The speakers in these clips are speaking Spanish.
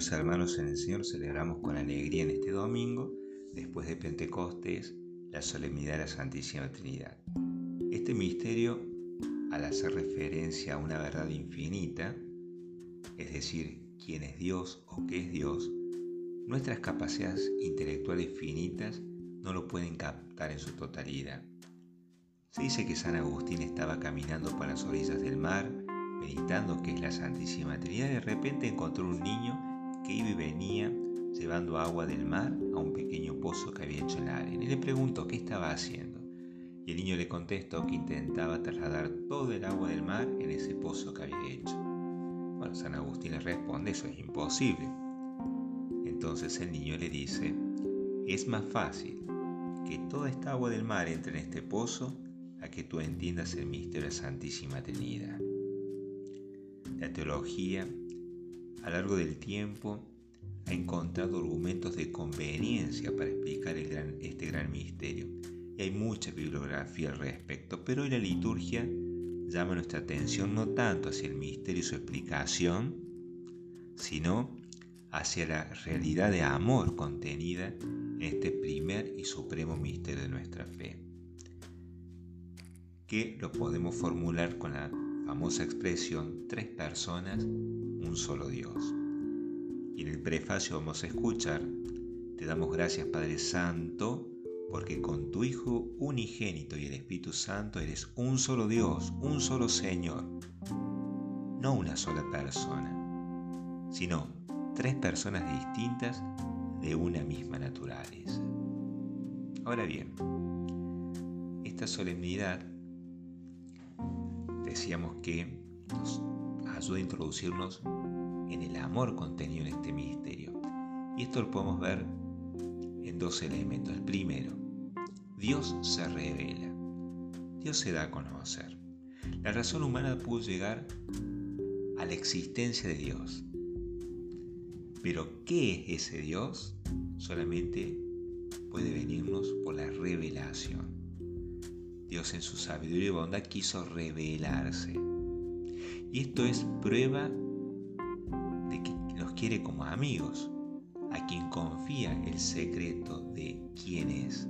Queridos hermanos en el Señor, celebramos con alegría en este domingo, después de Pentecostés, la solemnidad de la Santísima Trinidad. Este misterio, al hacer referencia a una verdad infinita, es decir, quién es Dios o qué es Dios, nuestras capacidades intelectuales finitas no lo pueden captar en su totalidad. Se dice que San Agustín estaba caminando por las orillas del mar, meditando que es la Santísima Trinidad, de repente encontró un niño que iba y venía llevando agua del mar a un pequeño pozo que había hecho en la arena. Y le preguntó qué estaba haciendo. Y el niño le contestó que intentaba trasladar todo el agua del mar en ese pozo que había hecho. Bueno, San Agustín le responde, eso es imposible. Entonces el niño le dice, es más fácil que toda esta agua del mar entre en este pozo a que tú entiendas el misterio de la Santísima Trinidad. La teología, a lo largo del tiempo, ha encontrado argumentos de conveniencia para explicar este gran misterio. Y hay mucha bibliografía al respecto, pero hoy la liturgia llama nuestra atención no tanto hacia el misterio y su explicación, sino hacia la realidad de amor contenida en este primer y supremo misterio de nuestra fe, que lo podemos formular con la famosa expresión tres personas, un solo Dios. Y en el prefacio vamos a escuchar, te damos gracias Padre Santo, porque con tu Hijo unigénito y el Espíritu Santo eres un solo Dios, un solo Señor, no una sola persona, sino tres personas distintas de una misma naturaleza. Ahora bien, esta solemnidad decíamos que nos ayuda a introducirnos en el amor contenido en este misterio. Y esto lo podemos ver en dos elementos. El primero, Dios se revela. Dios se da a conocer. La razón humana pudo llegar a la existencia de Dios, pero ¿qué es ese Dios? Solamente puede venirnos por la revelación. Dios en su sabiduría y bondad quiso revelarse. Y esto es prueba de que nos quiere como amigos, a quien confía el secreto de quién es.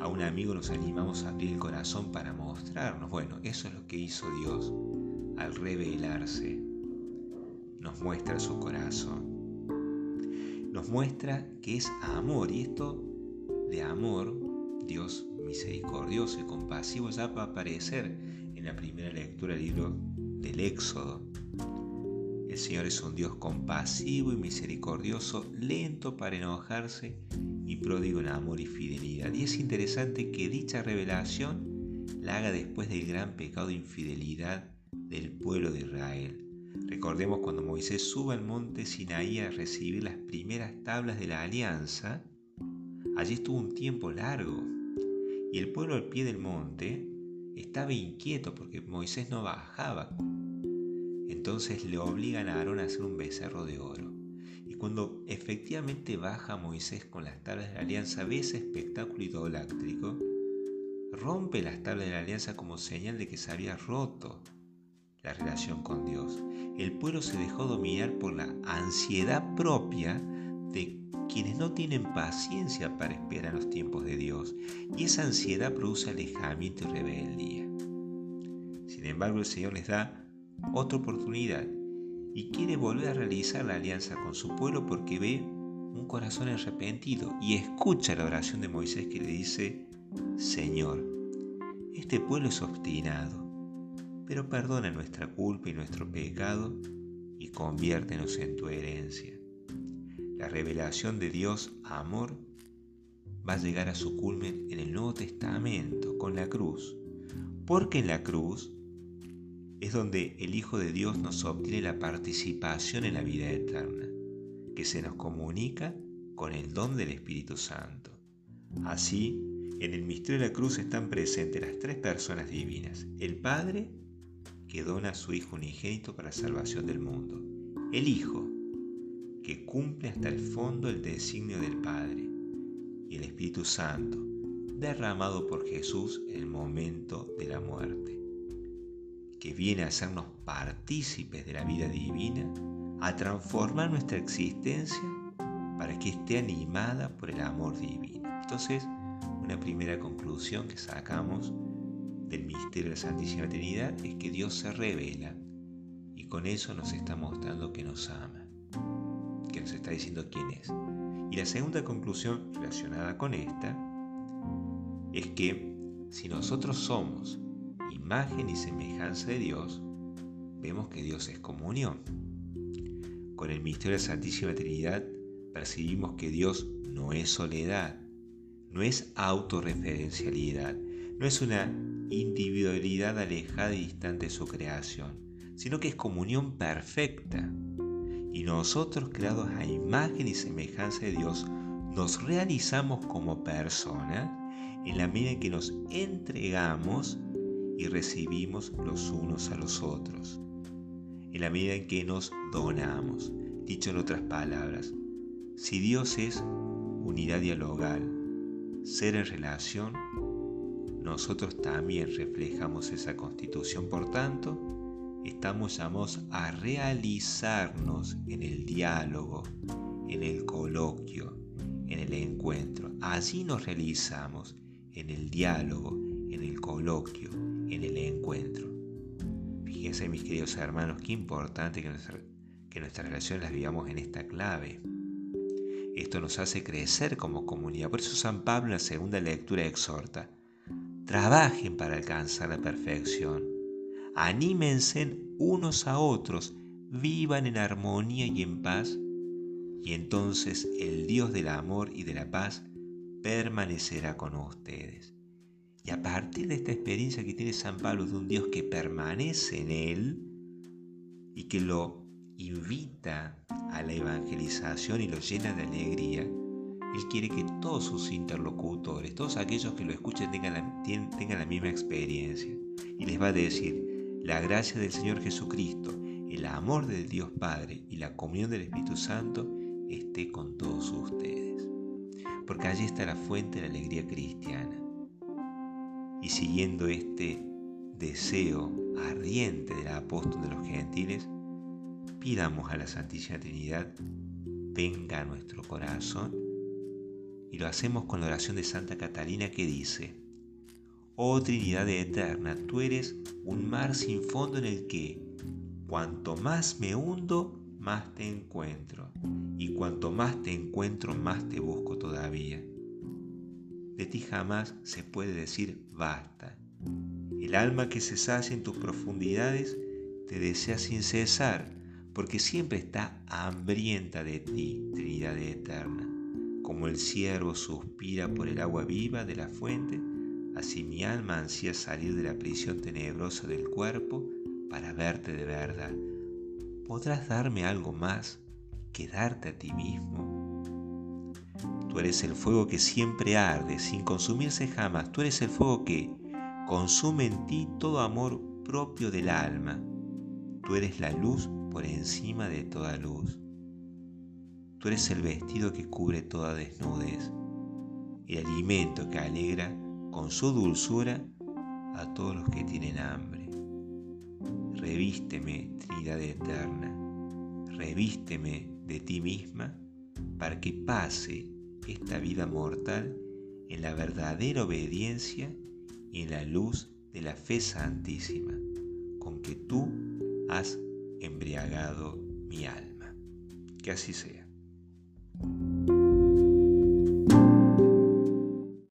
A un amigo nos animamos a abrir el corazón para mostrarnos. Bueno, eso es lo que hizo Dios al revelarse. Nos muestra su corazón nos muestra que es amor y esto de amor, Dios misericordioso y compasivo ya va a aparecer en la primera lectura del libro del Éxodo. El Señor es un Dios compasivo y misericordioso, lento para enojarse y pródigo en amor y fidelidad. Y es interesante que dicha revelación la haga después del gran pecado de infidelidad del pueblo de Israel. Recordemos cuando Moisés sube al monte Sinaí a recibir las primeras tablas de la alianza, allí estuvo un tiempo largo y el pueblo al pie del monte estaba inquieto porque Moisés no bajaba. Entonces le obligan a Aarón a hacer un becerro de oro. Y cuando efectivamente baja Moisés con las tablas de la alianza, ve ese espectáculo idolátrico, rompe las tablas de la alianza como señal de que se había roto la relación con Dios. El pueblo se dejó dominar por la ansiedad propia de quienes no tienen paciencia para esperar los tiempos de Dios, y esa ansiedad produce alejamiento y rebeldía. Sin embargo, el Señor les da otra oportunidad y quiere volver a realizar la alianza con su pueblo porque ve un corazón arrepentido y escucha la oración de Moisés que le dice, Señor, este pueblo es obstinado pero perdona nuestra culpa y nuestro pecado y conviértenos en tu herencia. La revelación de Dios, amor, va a llegar a su culmen en el Nuevo Testamento, con la cruz, porque en la cruz es donde el Hijo de Dios nos obtiene la participación en la vida eterna, que se nos comunica con el don del Espíritu Santo. Así, en el misterio de la cruz están presentes las tres personas divinas, el Padre, que dona a su Hijo unigénito para la salvación del mundo. El Hijo, que cumple hasta el fondo el designio del Padre. Y el Espíritu Santo, derramado por Jesús en el momento de la muerte, que viene a hacernos partícipes de la vida divina a transformar nuestra existencia para que esté animada por el amor divino. Entonces, una primera conclusión que sacamos del misterio de la Santísima Trinidad es que Dios se revela y con eso nos está mostrando que nos ama, que nos está diciendo quién es. Y la segunda conclusión relacionada con esta es que si nosotros somos imagen y semejanza de Dios, vemos que Dios es comunión. Con el misterio de la Santísima Trinidad percibimos que Dios no es soledad, no es autorreferencialidad, no es una individualidad alejada y distante de su creación, sino que es comunión perfecta. Y nosotros, creados a imagen y semejanza de Dios, nos realizamos como personas en la medida en que nos entregamos y recibimos los unos a los otros, en la medida en que nos donamos. Dicho en otras palabras, si Dios es unidad dialogal, ser en relación, nosotros también reflejamos esa constitución. Por tanto, estamos llamados a realizarnos en el diálogo, en el coloquio, en el encuentro. Allí nos realizamos en el diálogo, en el coloquio, en el encuentro. Fíjense mis queridos hermanos, qué importante que, que nuestras relaciones las vivamos en esta clave. Esto nos hace crecer como comunidad. Por eso San Pablo en la segunda lectura exhorta, trabajen para alcanzar la perfección, anímense unos a otros, vivan en armonía y en paz, y entonces el Dios del amor y de la paz permanecerá con ustedes. Y a partir de esta experiencia que tiene San Pablo de un Dios que permanece en él y que lo invita a la evangelización y lo llena de alegría, Él quiere que todos sus interlocutores, todos aquellos que lo escuchen tengan la, tengan la misma experiencia. Y les va a decir, la gracia del Señor Jesucristo, el amor de Dios Padre y la comunión del Espíritu Santo esté con todos ustedes. Porque allí está la fuente de la alegría cristiana. Y siguiendo este deseo ardiente del apóstol de los gentiles, pidamos a la Santísima Trinidad venga a nuestro corazón y lo hacemos con la oración de Santa Catalina que dice, Oh Trinidad eterna, tú eres un mar sin fondo en el que, cuanto más me hundo, más te encuentro, y cuanto más te encuentro, más te busco todavía. De ti jamás se puede decir basta. El alma que se sacia en tus profundidades te desea sin cesar, porque siempre está hambrienta de ti, Trinidad eterna. Como el ciervo suspira por el agua viva de la fuente, así mi alma ansía salir de la prisión tenebrosa del cuerpo para verte de verdad. ¿Podrás darme algo más que darte a ti mismo? Tú eres el fuego que siempre arde, sin consumirse jamás. Tú eres el fuego que consume en ti todo amor propio del alma. Tú eres la luz por encima de toda luz. Tú eres el vestido que cubre toda desnudez, el alimento que alegra con su dulzura a todos los que tienen hambre. Revísteme, Trinidad eterna, revísteme de ti misma para que pase esta vida mortal en la verdadera obediencia y en la luz de la fe santísima con que tú has embriagado mi alma. Que así sea.